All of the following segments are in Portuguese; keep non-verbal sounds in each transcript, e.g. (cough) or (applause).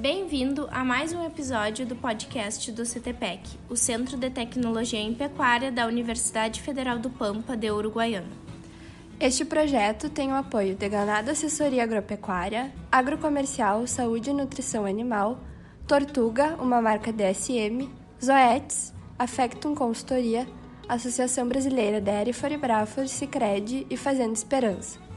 Bem-vindo a mais um episódio do podcast do CTPEC, o Centro de Tecnologia em Pecuária da Universidade Federal do Pampa de Uruguaiana. Este projeto tem o apoio de Ganado Assessoria Agropecuária, Agrocomercial Saúde e Nutrição Animal, Tortuga, uma marca DSM, Zoetis, Affectum Consultoria, Associação Brasileira Dairy Foribrafor, Sicredi e Fazenda Esperança.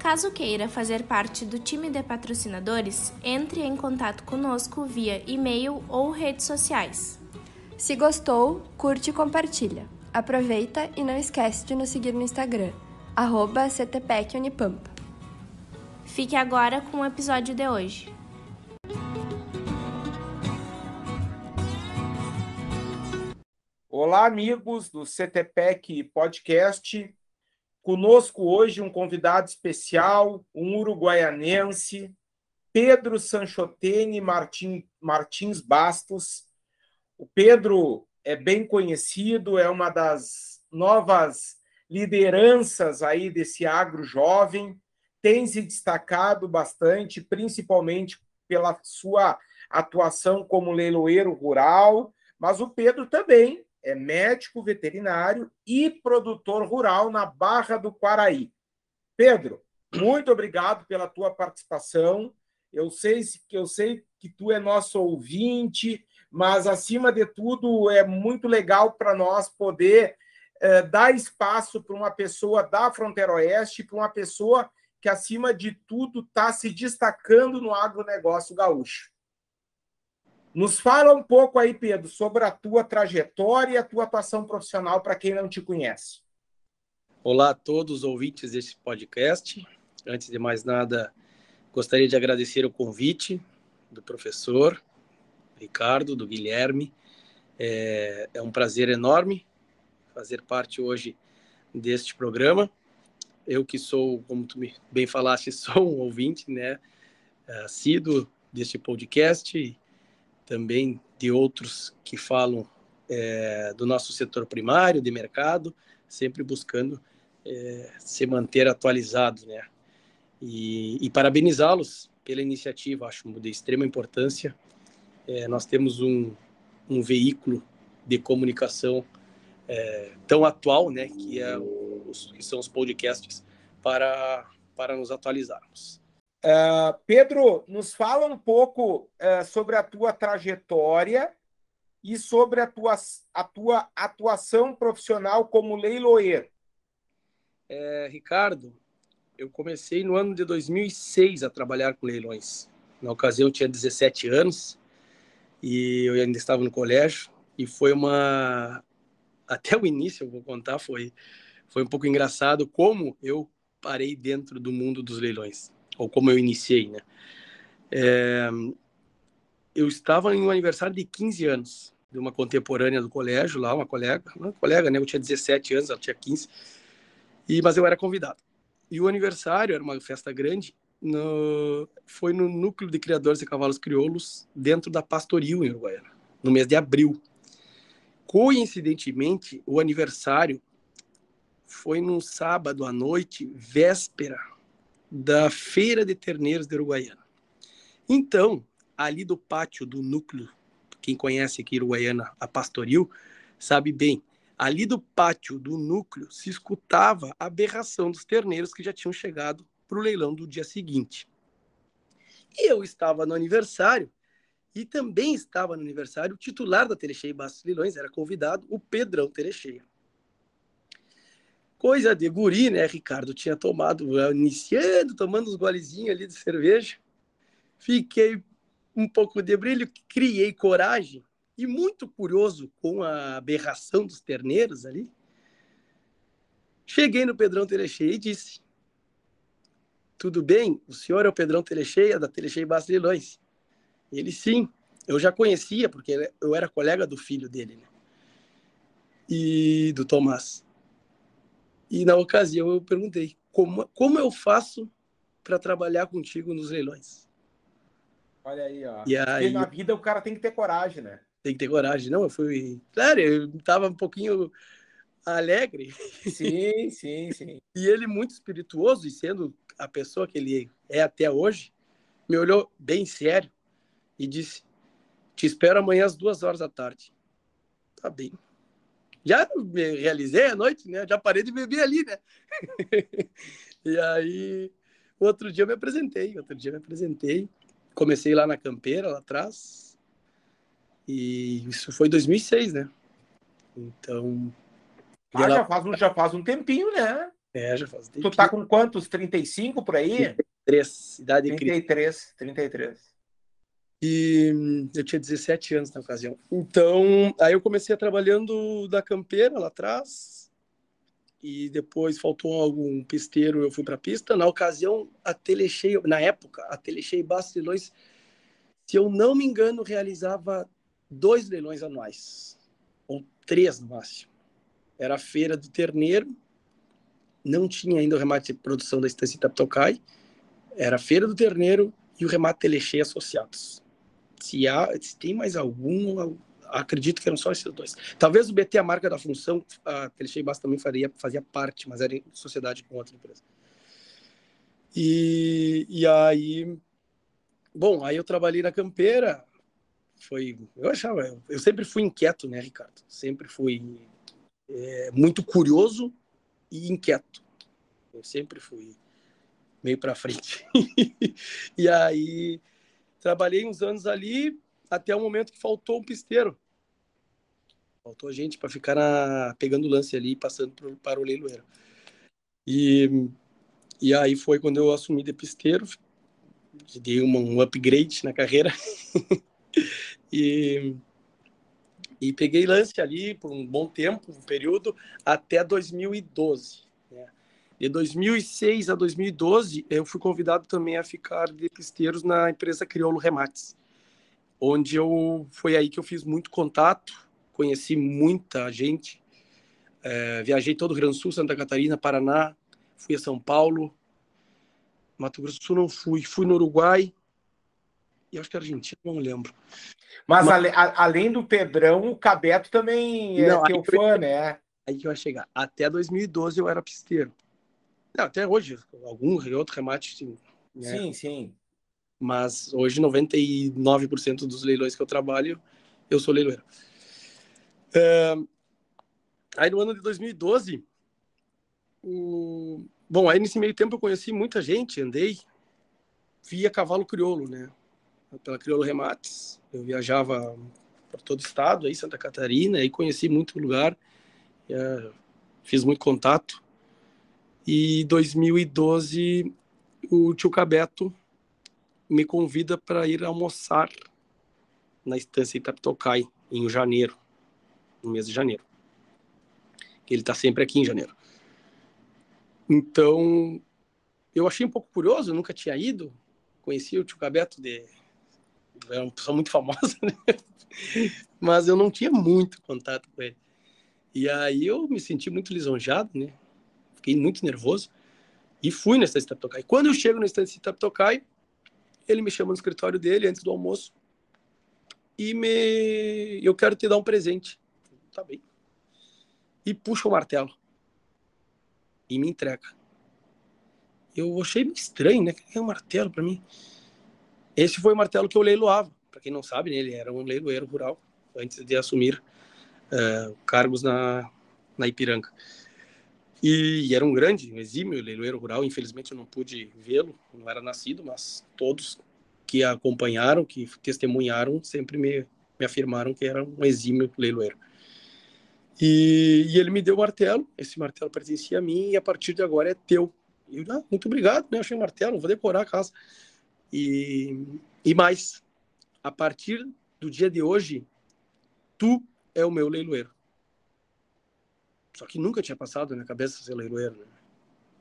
Caso queira fazer parte do time de patrocinadores, entre em contato conosco via e-mail ou redes sociais. Se gostou, curte e compartilha. Aproveita e não esquece de nos seguir no Instagram, arroba CTPECUnipampa. Fique agora com o episódio de hoje. Olá, amigos do CTPEC Podcast. Conosco hoje um convidado especial, um uruguaianense, Pedro Sanchotene Martin, Martins Bastos. O Pedro é bem conhecido, é uma das novas lideranças aí desse agro jovem, tem se destacado bastante, principalmente pela sua atuação como leiloeiro rural, mas o Pedro também é médico veterinário e produtor rural na Barra do Quaraí. Pedro, muito obrigado pela tua participação. Eu sei que eu sei que tu é nosso ouvinte, mas acima de tudo é muito legal para nós poder eh, dar espaço para uma pessoa da fronteira oeste, para uma pessoa que acima de tudo está se destacando no agronegócio gaúcho. Nos fala um pouco aí, Pedro, sobre a tua trajetória e a tua atuação profissional para quem não te conhece. Olá a todos os ouvintes desse podcast. Antes de mais nada, gostaria de agradecer o convite do professor Ricardo, do Guilherme. É, é um prazer enorme fazer parte hoje deste programa. Eu que sou, como tu bem falaste, (laughs) sou um ouvinte, né, assíduo deste podcast também de outros que falam é, do nosso setor primário, de mercado, sempre buscando é, se manter atualizado, né? E, e parabenizá-los pela iniciativa, acho de extrema importância. É, nós temos um, um veículo de comunicação é, tão atual, né, que, é os, que são os podcasts, para, para nos atualizarmos. Uh, Pedro, nos fala um pouco uh, sobre a tua trajetória e sobre a tua, a tua atuação profissional como leiloeiro. É, Ricardo, eu comecei no ano de 2006 a trabalhar com leilões. Na ocasião eu tinha 17 anos e eu ainda estava no colégio e foi uma até o início eu vou contar foi foi um pouco engraçado como eu parei dentro do mundo dos leilões ou como eu iniciei, né? É, eu estava em um aniversário de 15 anos de uma contemporânea do colégio lá, uma colega, uma colega, né? Eu tinha 17 anos, ela tinha 15, e, mas eu era convidado. E o aniversário era uma festa grande, no, foi no núcleo de criadores de cavalos crioulos dentro da Pastoril em Uruguaiana, no mês de abril. Coincidentemente, o aniversário foi num sábado à noite, véspera da Feira de Terneiros de Uruguaiana. Então, ali do pátio do núcleo, quem conhece aqui Uruguaiana, a Pastoril, sabe bem, ali do pátio do núcleo se escutava a aberração dos terneiros que já tinham chegado para o leilão do dia seguinte. E eu estava no aniversário e também estava no aniversário o titular da Telecheia Bastos Leilões, era convidado, o Pedrão Telecheia. Coisa de guri, né, Ricardo? Tinha tomado, iniciando, tomando uns golezinhos ali de cerveja. Fiquei um pouco de brilho, criei coragem e muito curioso com a aberração dos terneiros ali. Cheguei no Pedrão Telecheia e disse: Tudo bem? O senhor é o Pedrão Telecheia, da Telecheia Bastos Leilões? Ele sim, eu já conhecia, porque eu era colega do filho dele, né? E do Tomás. E na ocasião eu perguntei: como, como eu faço para trabalhar contigo nos leilões? Olha aí, ó. E aí, na vida o cara tem que ter coragem, né? Tem que ter coragem. Não, eu fui. Claro, eu estava um pouquinho alegre. Sim, sim, sim. (laughs) e ele, muito espirituoso, e sendo a pessoa que ele é até hoje, me olhou bem sério e disse: Te espero amanhã às duas horas da tarde. Tá bem. Já me realizei a noite, né? Já parei de beber ali, né? (laughs) e aí, outro dia eu me apresentei. Outro dia eu me apresentei. Comecei lá na campeira, lá atrás. E isso foi 2006, né? Então. Ah, ela... já, faz um, já faz um tempinho, né? É, já faz um tempinho. Tu tá com quantos? 35 por aí? 33, idade 33, 33. E eu tinha 17 anos na ocasião. Então, aí eu comecei trabalhando da campeira lá atrás. E depois faltou algum pisteiro, eu fui para pista. Na ocasião, a Telecheio, na época, a Telecheio Bastos Leilões, se eu não me engano, realizava dois leilões anuais, ou três no máximo. Era a Feira do Terneiro, não tinha ainda o remate de produção da Estância Itaptocai, era a Feira do Terneiro e o remate Telecheio associados. Se, há, se tem mais algum, acredito que eram só esses dois. Talvez o BT, a marca da função, a Telechei Bass também faria, fazia parte, mas era em sociedade com outra empresa. E, e aí, bom, aí eu trabalhei na campeira, foi, eu achava, eu sempre fui inquieto, né, Ricardo? Sempre fui é, muito curioso e inquieto. Eu sempre fui meio para frente. (laughs) e aí Trabalhei uns anos ali até o momento que faltou um pisteiro. Faltou gente para ficar na, pegando o lance ali e passando pro, para o leiloeiro. E, e aí foi quando eu assumi de pisteiro, dei uma, um upgrade na carreira. (laughs) e, e peguei lance ali por um bom tempo, um período, até 2012. De 2006 a 2012, eu fui convidado também a ficar de pisteiros na empresa Crioulo Remates, onde eu foi aí que eu fiz muito contato, conheci muita gente, é, viajei todo o Rio Grande do Sul, Santa Catarina, Paraná, fui a São Paulo, Mato Grosso do Sul não fui, fui no Uruguai e acho que Argentina, não lembro. Mas, Mas... Ale, a, além do Pedrão, o Cabeto também é não, teu fã, né? Aí que vai chegar. Até 2012 eu era pisteiro. Não, até hoje, algum outro remate. Sim, né? sim. sim. Mas hoje, 99% dos leilões que eu trabalho, eu sou leiloeiro. Aí no ano de 2012, o... bom, aí nesse meio tempo eu conheci muita gente, andei via cavalo crioulo, né? Pela Crioulo Remates. Eu viajava por todo o estado, aí Santa Catarina, aí conheci muito lugar, é... fiz muito contato. E 2012, o tio Cabeto me convida para ir almoçar na estância Itaptocai, em janeiro, no mês de janeiro. Ele está sempre aqui em janeiro. Então, eu achei um pouco curioso, nunca tinha ido. Conheci o tio Cabeto, de... é uma pessoa muito famosa, (laughs) né? mas eu não tinha muito contato com ele. E aí eu me senti muito lisonjado, né? Fiquei muito nervoso e fui na estância Taptocai. Quando eu chego na estância Taptocai, ele me chama no escritório dele antes do almoço e me eu quero te dar um presente. Tá bem. E puxa o martelo e me entrega. Eu achei meio estranho, né? Que é um martelo para mim. Esse foi o martelo que eu leiloava. Para quem não sabe, né? ele era um leiloeiro rural antes de assumir uh, cargos na, na Ipiranga. E era um grande, um exímio leiloeiro rural. Infelizmente eu não pude vê-lo, não era nascido, mas todos que acompanharam, que testemunharam, sempre me, me afirmaram que era um exímio leiloeiro. E, e, ele me deu o martelo, esse martelo pertencia a mim e a partir de agora é teu. E eu, ah, muito obrigado, né? Achei martelo, vou decorar a casa. E, e mais, a partir do dia de hoje, tu é o meu leiloeiro. Só que nunca tinha passado na cabeça ser leiloeiro, né?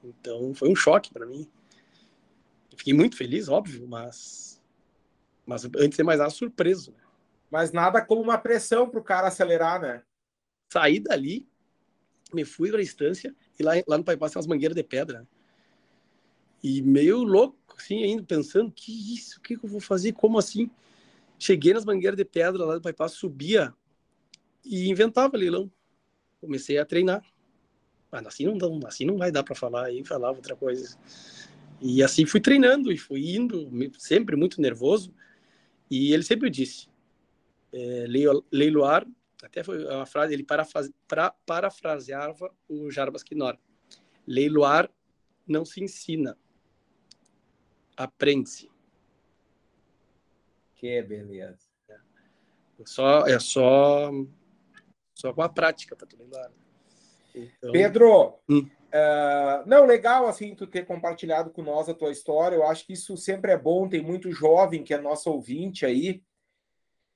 Então foi um choque para mim. Fiquei muito feliz, óbvio, mas mas antes de mais nada surpreso. Né? Mas nada como uma pressão para o cara acelerar, né? Saí dali, me fui para a estância e lá, lá no Paipás tem umas mangueiras de pedra. Né? E meio louco, assim, ainda pensando, que isso, o que, que eu vou fazer, como assim? Cheguei nas mangueiras de pedra lá do Paipás, subia e inventava leilão comecei a treinar. Mas assim não, dá, assim não vai dar para falar, aí falava outra coisa. E assim fui treinando e fui indo, sempre muito nervoso. E ele sempre disse, é, leiloar, até foi uma frase, ele parafrase, pra, parafraseava o Jarbas Quinora. Leiloar não se ensina, aprende-se. Que beleza. É só, é só, só com a prática para tu leiloar. Então... Pedro, hum. uh, não, legal assim tu ter compartilhado com nós a tua história. Eu acho que isso sempre é bom. Tem muito jovem que é nosso ouvinte aí.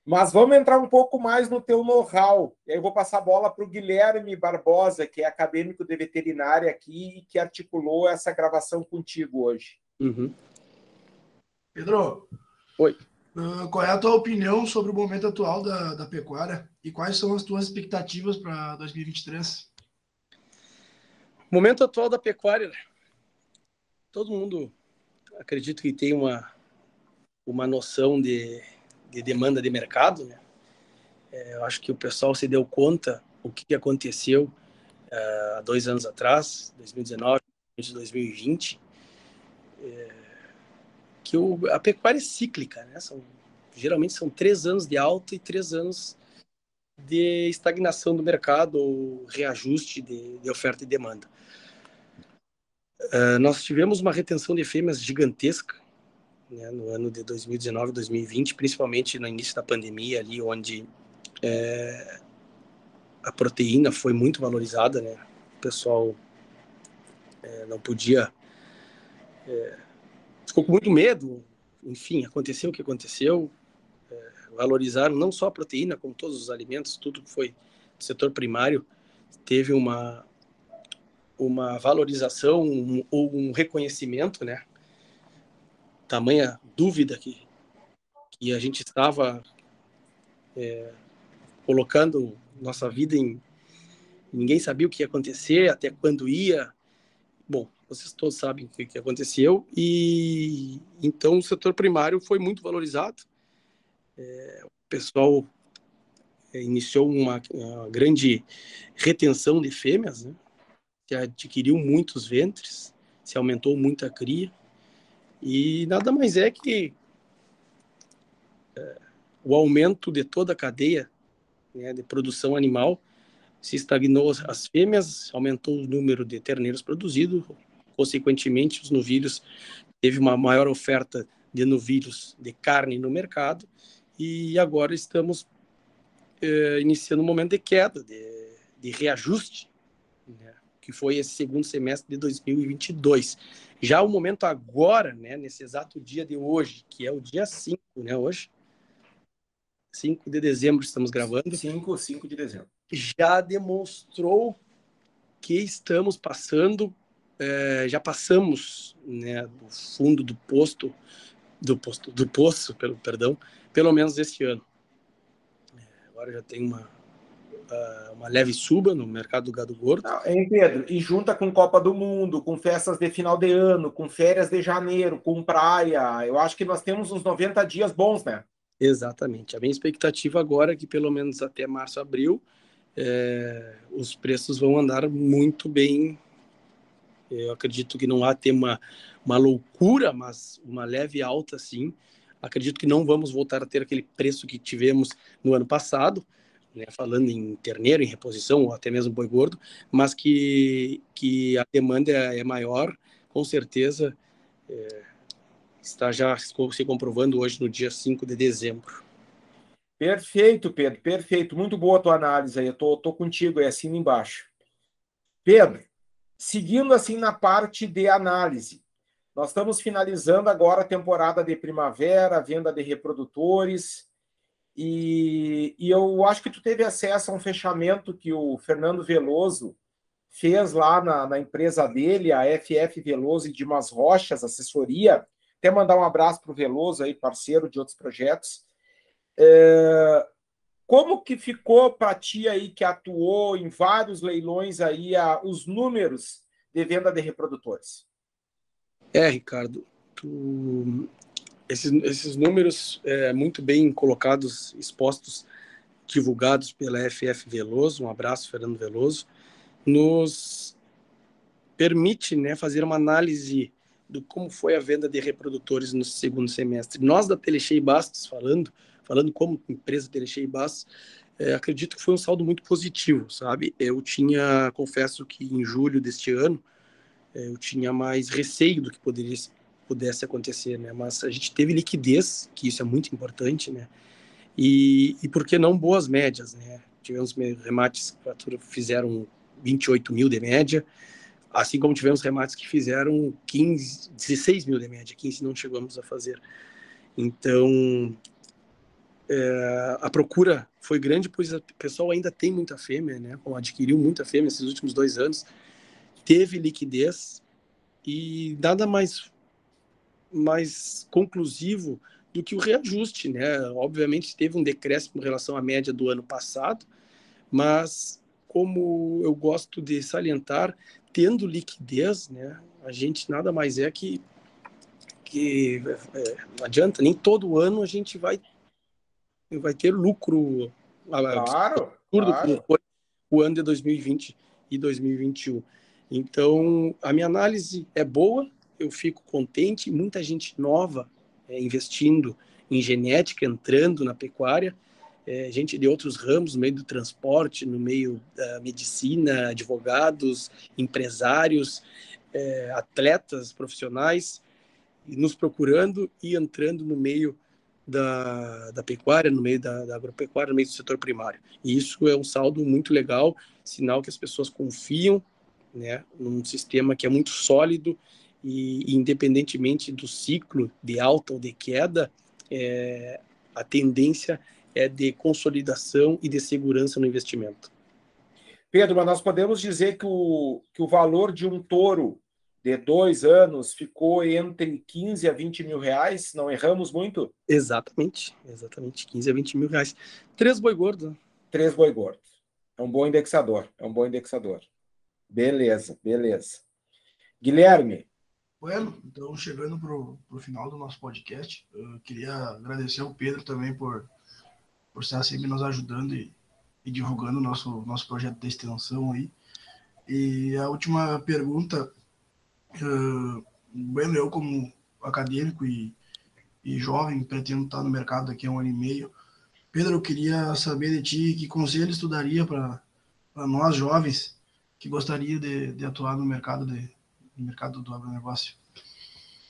Mas vamos entrar um pouco mais no teu know-how. Eu vou passar a bola para o Guilherme Barbosa, que é acadêmico de veterinária aqui e que articulou essa gravação contigo hoje. Uhum. Pedro. Oi. Uh, qual é a tua opinião sobre o momento atual da, da pecuária e quais são as tuas expectativas para 2023? Momento atual da pecuária, todo mundo acredito que tem uma uma noção de de demanda de mercado, né? É, eu acho que o pessoal se deu conta o que aconteceu uh, há dois anos atrás, 2019, 2020, é, que o, a pecuária é cíclica, né? São, geralmente são três anos de alta e três anos de estagnação do mercado ou reajuste de, de oferta e demanda. Uh, nós tivemos uma retenção de fêmeas gigantesca né, no ano de 2019, 2020, principalmente no início da pandemia ali, onde é, a proteína foi muito valorizada, né? O pessoal é, não podia, é, ficou com muito medo. Enfim, aconteceu o que aconteceu. É, valorizaram não só a proteína, como todos os alimentos, tudo que foi do setor primário teve uma uma valorização ou um, um reconhecimento, né? tamanha dúvida que, que a gente estava é, colocando nossa vida em. Ninguém sabia o que ia acontecer, até quando ia. Bom, vocês todos sabem o que aconteceu, e então o setor primário foi muito valorizado. É, o pessoal é, iniciou uma, uma, grande retenção de fêmeas, né? se adquiriu muitos ventres, se aumentou muita cria. E nada mais é que é, o aumento de toda a cadeia né, de produção animal se estagnou as fêmeas, aumentou o número de terneiros produzidos, consequentemente os novilhos teve uma maior oferta de novilhos de carne no mercado e agora estamos é, iniciando um momento de queda, de, de reajuste, né, que foi esse segundo semestre de 2022. Já o momento agora, né, nesse exato dia de hoje, que é o dia 5, né, hoje, 5 de dezembro estamos gravando. 5, 5 de dezembro. Já demonstrou que estamos passando, é, já passamos né, do fundo do posto, do posto, do poço, pelo perdão, pelo menos este ano. É, agora já tem uma, uma leve suba no mercado do gado gordo. Não, hein, Pedro? E junta com Copa do Mundo, com festas de final de ano, com férias de janeiro, com praia. Eu acho que nós temos uns 90 dias bons, né? Exatamente. A minha expectativa agora é que pelo menos até março, abril, é, os preços vão andar muito bem. Eu acredito que não há ter uma, uma loucura, mas uma leve alta, sim. Acredito que não vamos voltar a ter aquele preço que tivemos no ano passado, né, falando em terneiro, em reposição, ou até mesmo boi gordo, mas que, que a demanda é maior, com certeza é, está já se comprovando hoje no dia 5 de dezembro. Perfeito, Pedro, perfeito. Muito boa a tua análise aí. Eu tô, tô contigo aí, assim embaixo. Pedro, seguindo assim na parte de análise, nós estamos finalizando agora a temporada de primavera, venda de reprodutores. E, e, eu acho que tu teve acesso a um fechamento que o Fernando Veloso fez lá na, na empresa dele, a FF Veloso e Dimas Rochas, assessoria. Até mandar um abraço para o Veloso, aí, parceiro de outros projetos. É, como que ficou para ti aí que atuou em vários leilões aí a, os números de venda de reprodutores? É, Ricardo, tu, esses, esses números é, muito bem colocados, expostos, divulgados pela FF Veloso, um abraço, Fernando Veloso, nos permite né, fazer uma análise do como foi a venda de reprodutores no segundo semestre. Nós da Telechei Bastos, falando, falando como empresa Telechei Bastos, é, acredito que foi um saldo muito positivo, sabe? Eu tinha, confesso que em julho deste ano, é, eu tinha mais receio do que poderia pudesse acontecer, né? Mas a gente teve liquidez, que isso é muito importante, né? E, e por que não boas médias, né? Tivemos remates que fizeram 28 mil de média, assim como tivemos remates que fizeram 15, 16 mil de média, 15 não chegamos a fazer. Então, é, a procura foi grande, pois o pessoal ainda tem muita fêmea, né? Adquiriu muita fêmea nesses últimos dois anos, teve liquidez e nada mais mais conclusivo do que o reajuste, né? Obviamente teve um decréscimo em relação à média do ano passado, mas como eu gosto de salientar, tendo liquidez, né? A gente nada mais é que que é, não adianta nem todo ano a gente vai vai ter lucro claro, claro. o ano de 2020 e 2021. Então, a minha análise é boa, eu fico contente, muita gente nova é, investindo em genética, entrando na pecuária, é, gente de outros ramos, no meio do transporte, no meio da medicina, advogados, empresários, é, atletas profissionais, nos procurando e entrando no meio da, da pecuária, no meio da, da, agropecuária, no meio do setor primário. E isso é um saldo muito legal, sinal que as pessoas confiam né, num sistema que é muito sólido e, independentemente do ciclo de alta ou de queda, é, a tendência é de consolidação e de segurança no investimento. Pedro, mas nós podemos dizer que o, que o valor de um touro de dois anos ficou entre 15 a 20 mil reais, não erramos muito? Exatamente, exatamente, 15 a 20 mil reais. Três boi gordos. Né? Três boi gordos. É um bom indexador, é um bom indexador. Beleza, beleza. Guilherme, Bueno, então chegando para o final do nosso podcast, eu queria agradecer ao Pedro também por, por estar sempre nos ajudando e, e divulgando o nosso, nosso projeto de extensão aí. E a última pergunta, bueno, eu como acadêmico e, e jovem, pretendo estar no mercado daqui a um ano e meio. Pedro, eu queria saber de ti que conselhos tu daria para nós jovens que gostaria de, de atuar no mercado de, no mercado do agronegócio?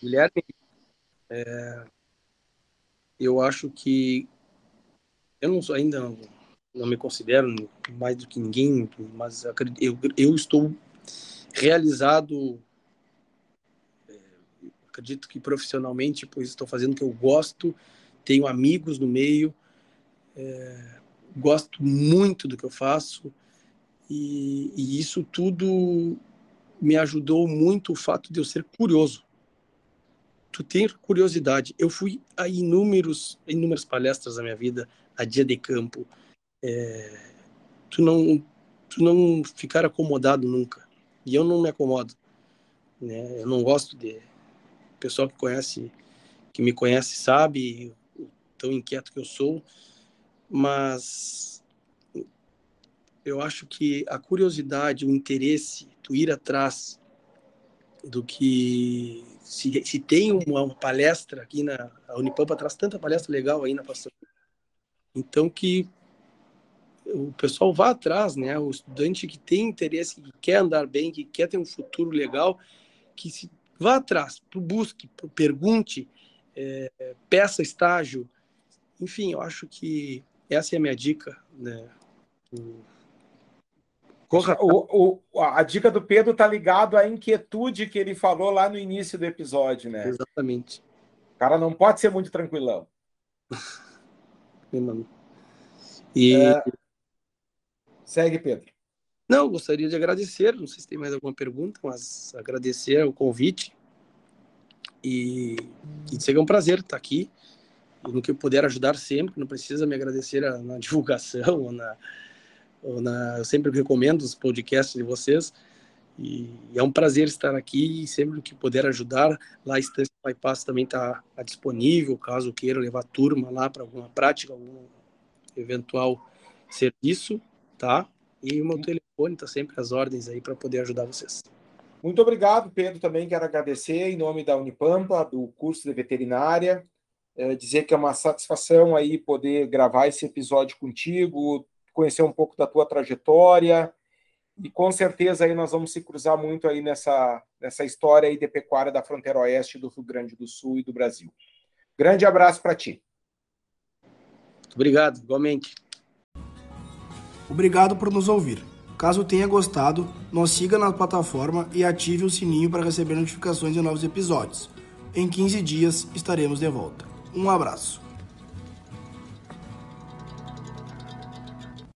Guilherme, é, eu acho que eu não sou ainda não, não me considero mais do que ninguém, mas eu, eu estou realizado acredito que profissionalmente, pois estou fazendo o que eu gosto, tenho amigos no meio, é, gosto muito do que eu faço e, e, isso tudo me ajudou muito o fato de eu ser curioso. Tu ter curiosidade. Eu fui a inúmeros, inúmeras palestras da minha vida, a dia de campo. É, tu não, tu não ficar acomodado nunca. E eu não me acomodo. Né? Eu não gosto de pessoal que conhece, que me conhece sabe tão inquieto que eu sou, mas eu acho que a curiosidade, o interesse, tu ir atrás do que se, se tem uma palestra aqui na a Unipampa traz tanta palestra legal aí na pastor. Então que o pessoal vá atrás, né? O estudante que tem interesse, que quer andar bem, que quer ter um futuro legal, que se vá atrás, busque, pergunte, é, peça estágio, enfim, eu acho que essa é a minha dica, né? O, o, a dica do Pedro está ligado à inquietude que ele falou lá no início do episódio, né? Exatamente. O cara não pode ser muito tranquilão. (laughs) e... É... Segue, Pedro. Não, gostaria de agradecer, não sei se tem mais alguma pergunta, mas agradecer o convite. E, e seja um prazer estar aqui. E no que eu puder ajudar sempre, não precisa me agradecer na (laughs) divulgação ou na, na, eu sempre recomendo os podcasts de vocês. E, e é um prazer estar aqui e sempre que puder ajudar, lá a Estância Bypass também está tá disponível, caso queira levar turma lá para alguma prática, algum eventual serviço, tá? E o meu telefone está sempre às ordens aí para poder ajudar vocês. Muito obrigado, Pedro. Também quero agradecer em nome da Unipampa, do curso de veterinária, é, dizer que é uma satisfação aí poder gravar esse episódio contigo, conhecer um pouco da tua trajetória e com certeza aí nós vamos se cruzar muito aí nessa, nessa história aí de pecuária da fronteira oeste do Rio Grande do Sul e do Brasil. Grande abraço para ti. Obrigado, igualmente. Obrigado por nos ouvir. Caso tenha gostado, nos siga na plataforma e ative o sininho para receber notificações de novos episódios. Em 15 dias estaremos de volta. Um abraço.